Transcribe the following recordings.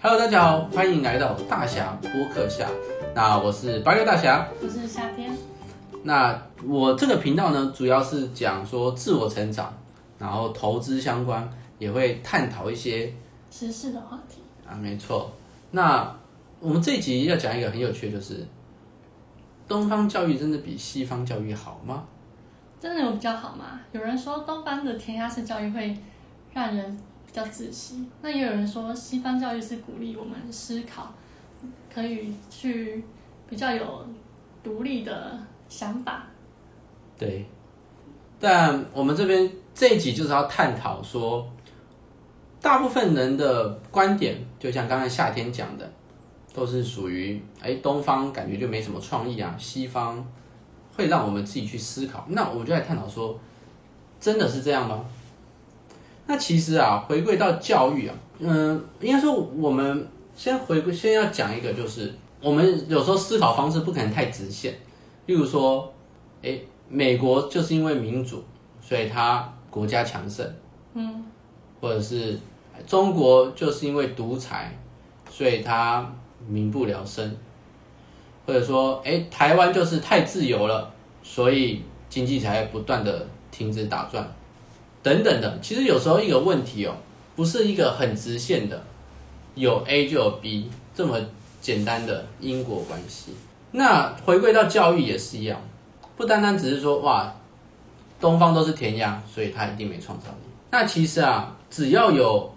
Hello，大家好，欢迎来到大侠播客下。那我是八月大侠，我是夏天。那我这个频道呢，主要是讲说自我成长，然后投资相关，也会探讨一些时事的话题啊。没错。那我们这一集要讲一个很有趣的，就是东方教育真的比西方教育好吗？真的有比较好吗？有人说东方的填鸭式教育会让人比较自习，那也有人说西方教育是鼓励我们思考，可以去比较有独立的想法。对，但我们这边这一集就是要探讨说，大部分人的观点，就像刚才夏天讲的，都是属于哎，东方感觉就没什么创意啊，西方会让我们自己去思考。那我们就来探讨说，真的是这样吗？那其实啊，回归到教育啊，嗯，应该说我们先回归，先要讲一个，就是我们有时候思考方式不可能太直线。例如说，诶，美国就是因为民主，所以它国家强盛，嗯，或者是中国就是因为独裁，所以它民不聊生，或者说，诶，台湾就是太自由了，所以经济才会不断的停止打转。等等的，其实有时候一个问题哦，不是一个很直线的，有 A 就有 B 这么简单的因果关系。那回归到教育也是一样，不单单只是说哇，东方都是填鸭，所以他一定没创造力。那其实啊，只要有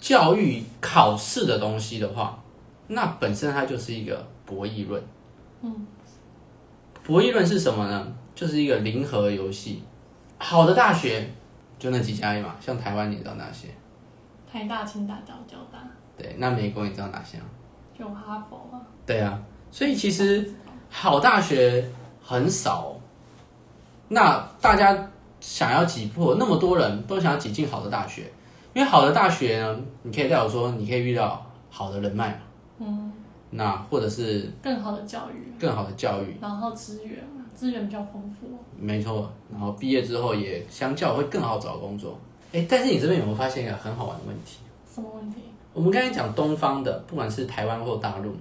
教育考试的东西的话，那本身它就是一个博弈论。嗯，博弈论是什么呢？就是一个零和游戏。好的大学。就那几家嘛，像台湾你知道哪些？台大、清大、交交大。对，那美国你知道哪些？就哈佛嘛。对啊，所以其实好大学很少。那大家想要挤破，那么多人都想要挤进好的大学，因为好的大学呢，你可以代表说，你可以遇到好的人脉嘛。嗯。那或者是更好的教育，更好的教育，然后资源。资源比较丰富，没错。然后毕业之后也相较会更好找工作。哎，但是你这边有没有发现一个很好玩的问题？什么问题？我们刚才讲东方的，不管是台湾或大陆，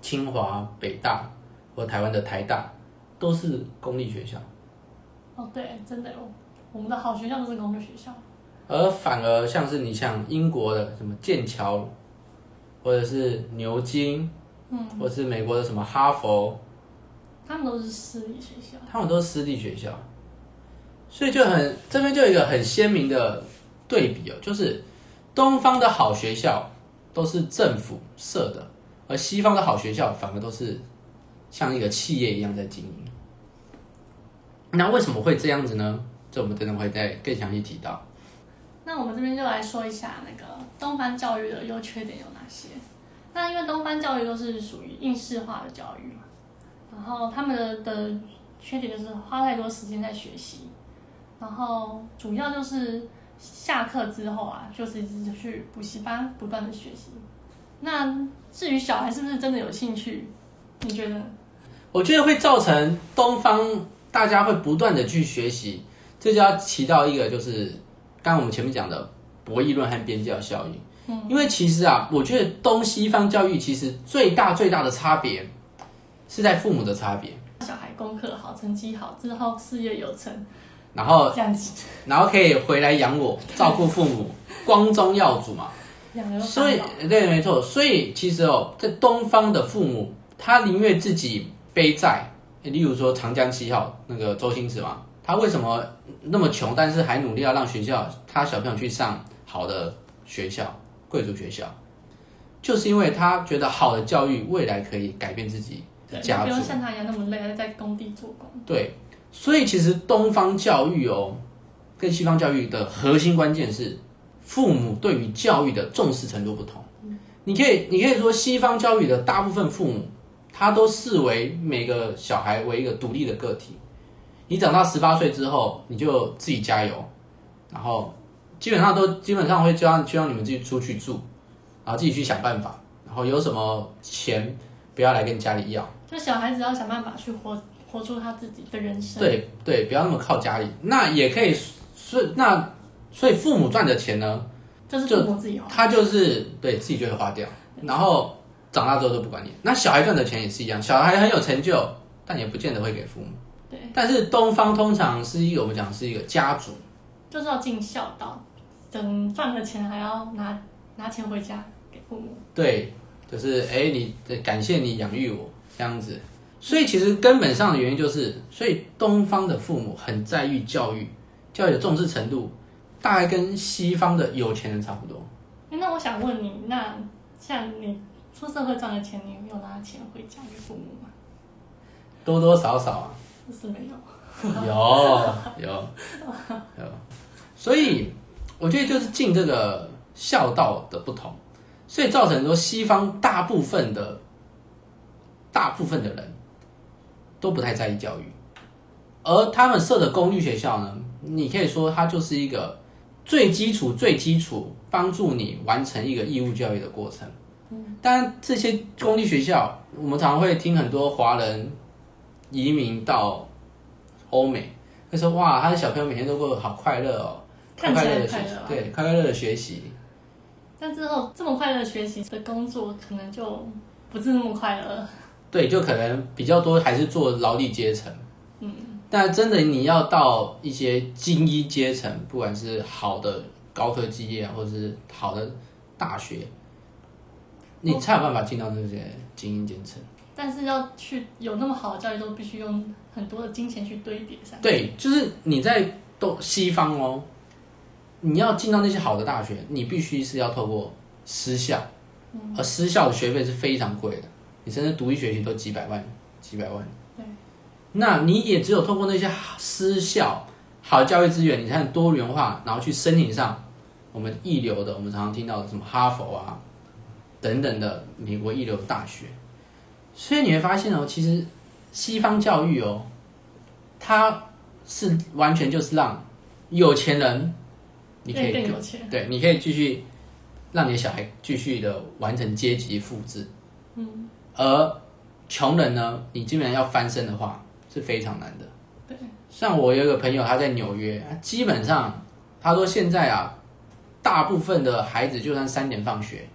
清华、北大或台湾的台大，都是公立学校。哦，对，真的有，我们的好学校都是公立学校。而反而像是你像英国的什么剑桥，或者是牛津，嗯，或者是美国的什么哈佛。他们都是私立学校，他们都是私立学校，所以就很这边就有一个很鲜明的对比哦，就是东方的好学校都是政府设的，而西方的好学校反而都是像一个企业一样在经营。那为什么会这样子呢？这我们等等会再更详细提到。那我们这边就来说一下那个东方教育的优缺点有哪些。那因为东方教育都是属于应试化的教育嘛。然后他们的的缺点就是花太多时间在学习，然后主要就是下课之后啊，就是一直去补习班不断的学习。那至于小孩是不是真的有兴趣，你觉得？我觉得会造成东方大家会不断的去学习，这就要提到一个就是刚刚我们前面讲的博弈论和边界效应。嗯，因为其实啊，我觉得东西方教育其实最大最大的差别。是在父母的差别，小孩功课好，成绩好之后事业有成，然后这样子，然后可以回来养我，照顾父母，光宗耀祖嘛。所以对，没错。所以其实哦，在东方的父母，他宁愿自己背债。例如说长江七号那个周星驰嘛，他为什么那么穷，但是还努力要让学校他小朋友去上好的学校，贵族学校，就是因为他觉得好的教育未来可以改变自己。对，不用像他一样那么累，在工地做工。对，所以其实东方教育哦，跟西方教育的核心关键是父母对于教育的重视程度不同。嗯，你可以，你可以说西方教育的大部分父母，他都视为每个小孩为一个独立的个体。你长到十八岁之后，你就自己加油，然后基本上都基本上会教，就让你们自己出去住，然后自己去想办法，然后有什么钱不要来跟家里要。就小孩子要想办法去活活出他自己的人生。对对，不要那么靠家里。那也可以，是那所以父母赚的钱呢，就是父母自己花，他就是对自己就会花掉。然后长大之后都不管你。那小孩赚的钱也是一样，小孩很有成就，但也不见得会给父母。对。但是东方通常是一个我们讲是一个家族，就是要尽孝道，等赚了钱还要拿拿钱回家给父母。对，就是哎，你感谢你养育我这样子。所以其实根本上的原因就是，所以东方的父母很在意教育，教育的重视程度，大概跟西方的有钱人差不多。那我想问你，那像你出社会赚的钱，你有没有拿钱回家给父母吗？多多少少啊。是没有。有有有。所以我觉得就是尽这个孝道的不同，所以造成说西方大部分的大部分的人。都不太在意教育，而他们设的公立学校呢，你可以说它就是一个最基础、最基础，帮助你完成一个义务教育的过程。嗯，当然这些公立学校，我们常常会听很多华人移民到欧美，会说：“哇，他的小朋友每天都过得好快乐哦，快快乐的学习，对，快快乐的学习。”但之后这么快乐的学习的工作，可能就不是那么快乐。对，就可能比较多还是做劳力阶层，嗯，但真的你要到一些精英阶层，不管是好的高科技业，或者是好的大学，你才有办法进到那些精英阶层。但是要去有那么好的教育，都必须用很多的金钱去堆叠上。对，就是你在东西方哦，你要进到那些好的大学，你必须是要透过私校，而私校的学费是非常贵的。你甚至读一学期都几百万，几百万。对，那你也只有透过那些私校好的教育资源，你才能多元化，然后去申请上我们一流的，我们常常听到的什么哈佛啊等等的美国一流的大学。所以你会发现哦，其实西方教育哦，它是完全就是让有钱人你可以更有钱，对，你可以继续让你的小孩继续的完成阶级复制。嗯。而穷人呢，你基本上要翻身的话是非常难的。对，像我有一个朋友，他在纽约，基本上他说现在啊，大部分的孩子就算三点放学，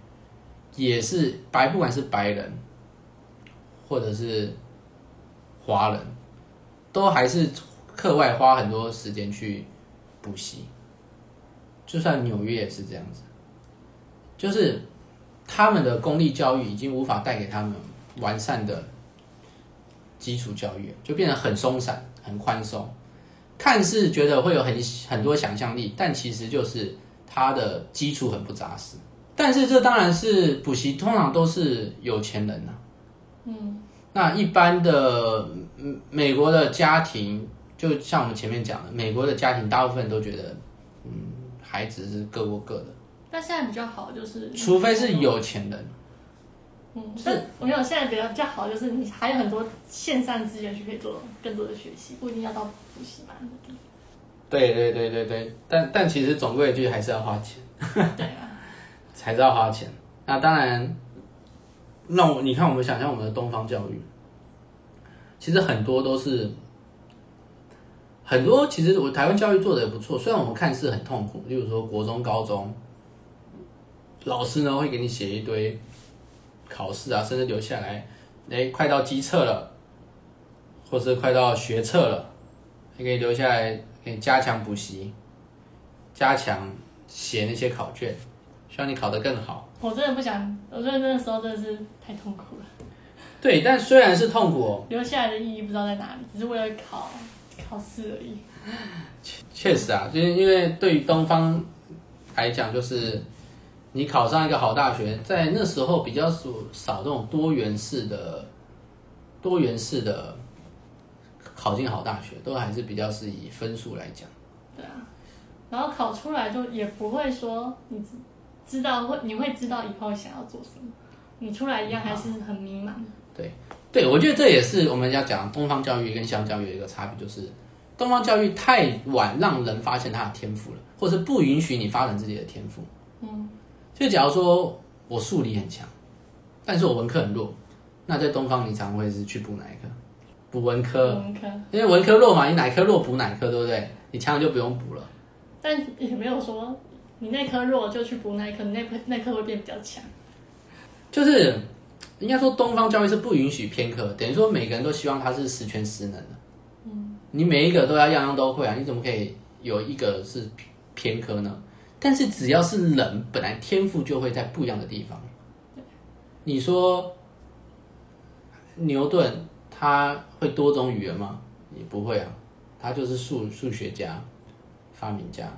也是白，不管是白人或者是华人，都还是课外花很多时间去补习。就算纽约也是这样子，就是他们的公立教育已经无法带给他们。完善的基础教育就变得很松散、很宽松，看似觉得会有很很多想象力，但其实就是它的基础很不扎实。但是这当然是补习，通常都是有钱人呐、嗯，那一般的美国的家庭，就像我们前面讲的，美国的家庭大部分都觉得，嗯，孩子是各过各的。但现在比较好就是，除非是有钱人。嗯，但我没有，现在比较比较好，就是你还有很多线上资源去可以做更多的学习，不一定要到补习班的地方。对对对对对，但但其实总归一句还是要花钱。对啊，才知道花钱。那当然，那我你看，我们想象我们的东方教育，其实很多都是很多，其实我台湾教育做的也不错，虽然我们看似很痛苦，例如说国中、高中，老师呢会给你写一堆。考试啊，甚至留下来，哎，快到基测了，或是快到学测了，还可以留下来给你加强补习，加强写那些考卷，希望你考得更好。我真的不想，我觉得那个时候真的是太痛苦了。对，但虽然是痛苦哦，留下来的意义不知道在哪里，只是为了考考试而已。确实啊，就是因为对于东方来讲，就是。你考上一个好大学，在那时候比较少少这种多元式的、多元式的考进好大学，都还是比较是以分数来讲。对啊，然后考出来就也不会说你知道会你会知道以后想要做什么，你出来一样还是很迷茫。对对，我觉得这也是我们要讲东方教育跟西方教育的一个差别，就是东方教育太晚让人发现他的天赋了，或是不允许你发展自己的天赋。嗯。就假如说我数理很强，但是我文科很弱，那在东方你常会是去补哪一科？补文科。文科。因为文科弱嘛，你哪科弱补哪科，对不对？你强就不用补了。但也没有说你那科弱就去补那科，你那科那科会变比较强。就是应该说东方教育是不允许偏科，等于说每个人都希望他是十全十能的。你每一个都要样样都会啊，你怎么可以有一个是偏科呢？但是只要是人，本来天赋就会在不一样的地方。你说牛顿他会多种语言吗？也不会啊，他就是数数学家、发明家，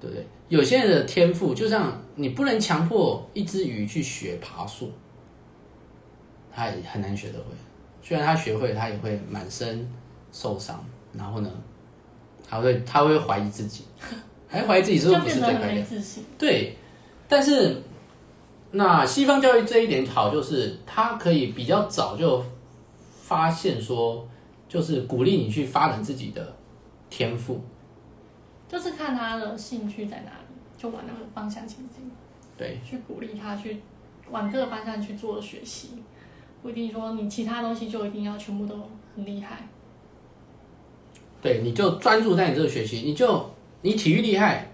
对不对？有些人的天赋，就像你不能强迫一只鱼去学爬树，他也很难学得会。虽然他学会，他也会满身受伤，然后呢，他会他会怀疑自己，还 怀疑自己是不是不是最快的？对，但是。那西方教育这一点好，就是他可以比较早就发现说，就是鼓励你去发展自己的天赋，就是看他的兴趣在哪里，就往那个方向前进。对，去鼓励他去往这个方向去做学习，不一定说你其他东西就一定要全部都很厉害。对，你就专注在你这个学习，你就你体育厉害，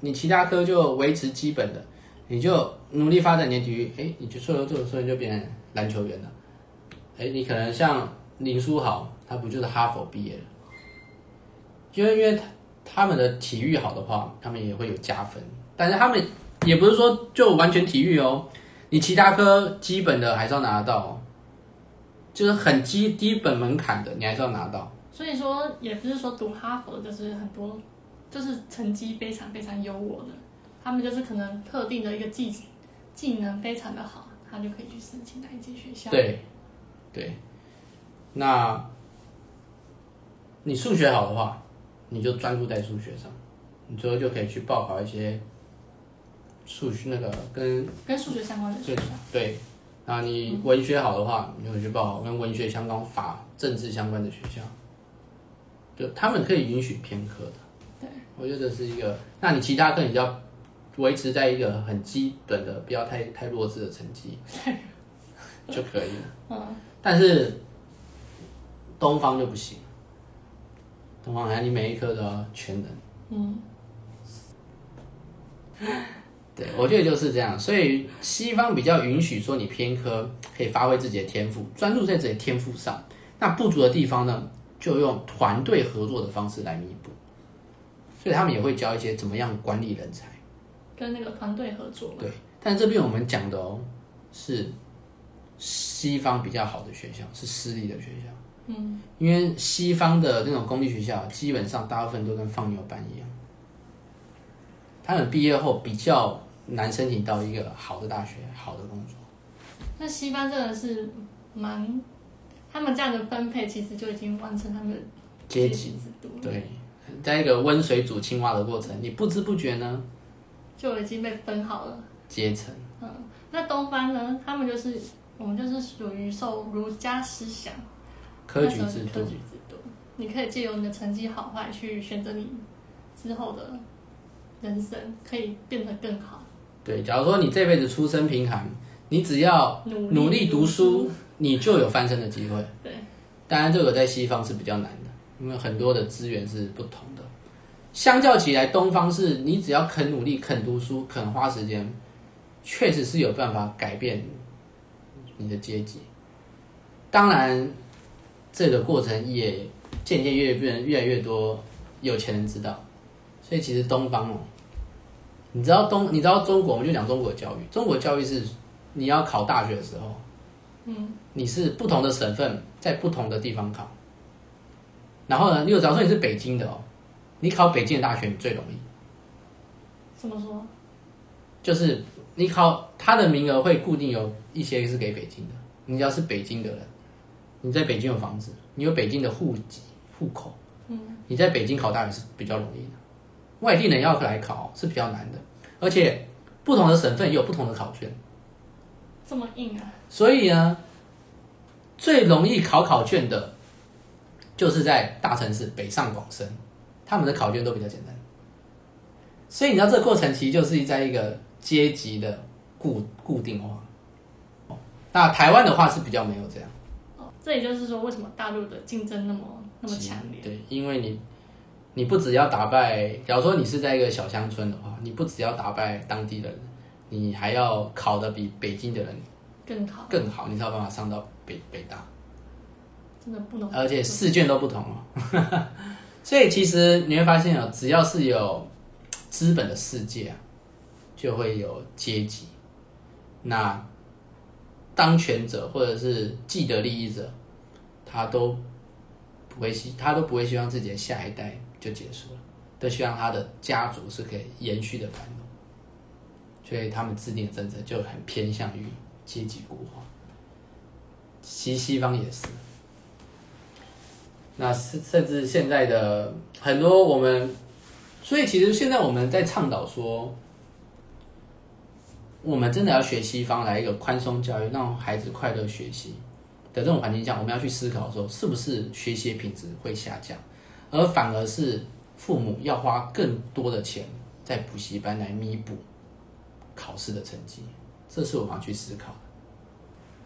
你其他科就维持基本的。你就努力发展你的体育，哎，你就说这个时候就变成篮球员了。哎，你可能像林书豪，他不就是哈佛毕业的？因为因为他他们的体育好的话，他们也会有加分。但是他们也不是说就完全体育哦，你其他科基本的还是要拿得到哦，就是很基基本门槛的，你还是要拿到。所以说，也不是说读哈佛就是很多，就是成绩非常非常优渥的。他们就是可能特定的一个技技能非常的好，他就可以去申请哪一间学校。对，对。那你数学好的话，你就专注在数学上，你最后就可以去报考一些数学那个跟跟数学相关的学校。对。那你文学好的话，你就去报考跟文学相关、法、政治相关的学校。就他们可以允许偏科的。对。我觉得这是一个，那你其他科你就要。维持在一个很基本的，不要太太弱智的成绩 就可以了。嗯，但是东方就不行，东方好像你每一科都要全能。嗯，对，我觉得就是这样。所以西方比较允许说你偏科可以发挥自己的天赋，专注在自己的天赋上。那不足的地方呢，就用团队合作的方式来弥补。所以他们也会教一些怎么样管理人才。跟那个团队合作。对，但这边我们讲的哦，是西方比较好的学校，是私立的学校。嗯，因为西方的那种公立学校，基本上大部分都跟放牛班一样，他们毕业后比较难申请到一个好的大学、好的工作。那西方真的是蛮，他们这样的分配其实就已经完成他们的阶级制度。对，在一个温水煮青蛙的过程，你不知不觉呢。就已经被分好了阶层。嗯，那东方呢？他们就是我们就是属于受儒家思想科举制度。科举制度，你可以借由你的成绩好坏去选择你之后的人生，可以变得更好。对，假如说你这辈子出身贫寒，你只要努力读书，读书你就有翻身的机会。对，当然这个在西方是比较难的，因为很多的资源是不同的。相较起来，东方是你只要肯努力、肯读书、肯花时间，确实是有办法改变你的阶级。当然，这个过程也渐渐越变越来越多有钱人知道。所以，其实东方哦，你知道东，你知道中国，我们就讲中国的教育。中国教育是你要考大学的时候，嗯，你是不同的省份在不同的地方考。然后呢，你有假如说你是北京的哦。你考北京的大学，你最容易。怎么说？就是你考他的名额会固定有一些是给北京的。你要是北京的人，你在北京有房子，你有北京的户籍户口，嗯，你在北京考大学是比较容易的。外地人要来考是比较难的，而且不同的省份也有不同的考卷。这么硬啊！所以呢，最容易考考卷的，就是在大城市北上广深。他们的考卷都比较简单，所以你知道这个过程其实就是在一个阶级的固固定化。那台湾的话是比较没有这样。哦，这也就是说，为什么大陆的竞争那么那么强烈？对，因为你你不只要打败，假如说你是在一个小乡村的话，你不只要打败当地的人，你还要考的比北京的人更好，更好，你才有办法上到北北大。真的不能，而且试卷都不同哦。所以其实你会发现哦，只要是有资本的世界啊，就会有阶级。那当权者或者是既得利益者，他都不会希，他都不会希望自己的下一代就结束了，都希望他的家族是可以延续的繁荣。所以他们制定的政策就很偏向于阶级固化。西西方也是。那甚甚至现在的很多我们，所以其实现在我们在倡导说，我们真的要学西方来一个宽松教育，让孩子快乐学习的这种环境下，我们要去思考说，是不是学习品质会下降，而反而是父母要花更多的钱在补习班来弥补考试的成绩，这是我们要去思考的。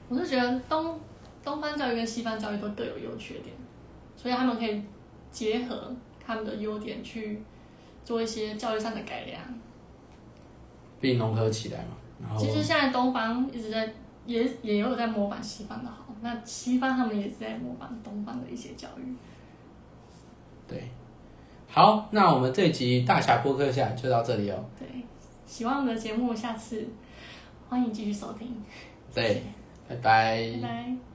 我是觉得东东方教育跟西方教育都各有优缺点。所以他们可以结合他们的优点去做一些教育上的改良，并融合起来嘛。其实现在东方一直在也也有在模仿西方的好，那西方他们也是在模仿东方的一些教育。对，好，那我们这集大侠播客下就到这里哦。对，喜欢我们的节目，下次欢迎继续收听。对，拜拜。拜拜。